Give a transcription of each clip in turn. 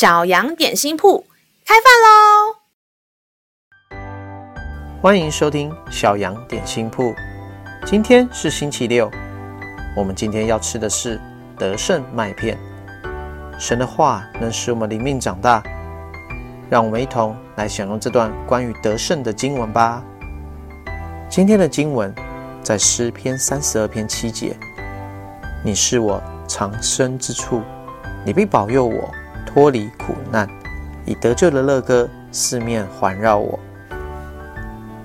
小羊点心铺开饭喽！欢迎收听小羊点心铺。今天是星期六，我们今天要吃的是得胜麦片。神的话能使我们灵命长大，让我们一同来享用这段关于得胜的经文吧。今天的经文在诗篇三十二篇七节：“你是我藏身之处，你必保佑我脱离苦难，以得救的乐歌四面环绕我。”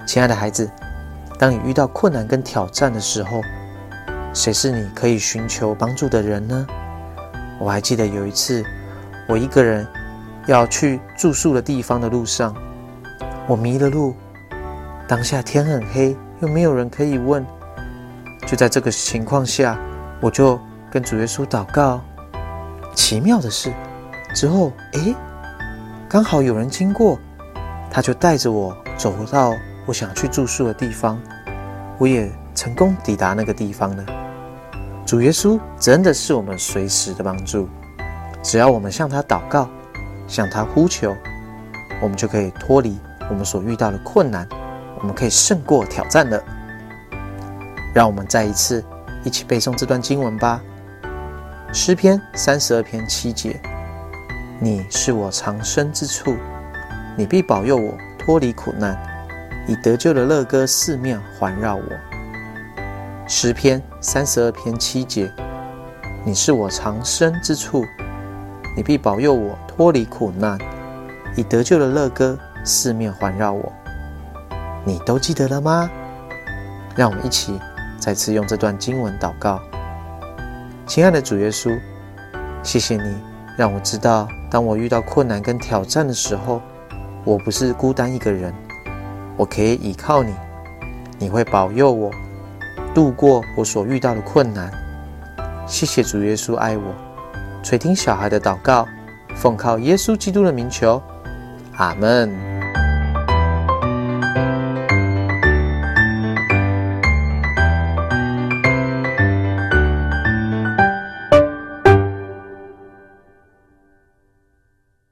亲爱的孩子，当你遇到困难跟挑战的时候，谁是你可以寻求帮助的人呢？我还记得有一次，我一个人要去住宿的地方的路上，我迷了路。当下天很黑，又没有人可以问。就在这个情况下，我就跟主耶稣祷告。奇妙的是，之后诶，刚好有人经过，他就带着我走到我想去住宿的地方。我也成功抵达那个地方了。主耶稣真的是我们随时的帮助，只要我们向他祷告，向他呼求，我们就可以脱离我们所遇到的困难。我们可以胜过挑战的。让我们再一次一起背诵这段经文吧。诗篇三十二篇七节：你是我藏身之处，你必保佑我脱离苦难，以得救的乐歌四面环绕我。诗篇三十二篇七节：你是我藏身之处，你必保佑我脱离苦难，以得救的乐歌四面环绕我。你都记得了吗？让我们一起再次用这段经文祷告。亲爱的主耶稣，谢谢你让我知道，当我遇到困难跟挑战的时候，我不是孤单一个人，我可以依靠你，你会保佑我度过我所遇到的困难。谢谢主耶稣爱我，垂听小孩的祷告，奉靠耶稣基督的名求，阿门。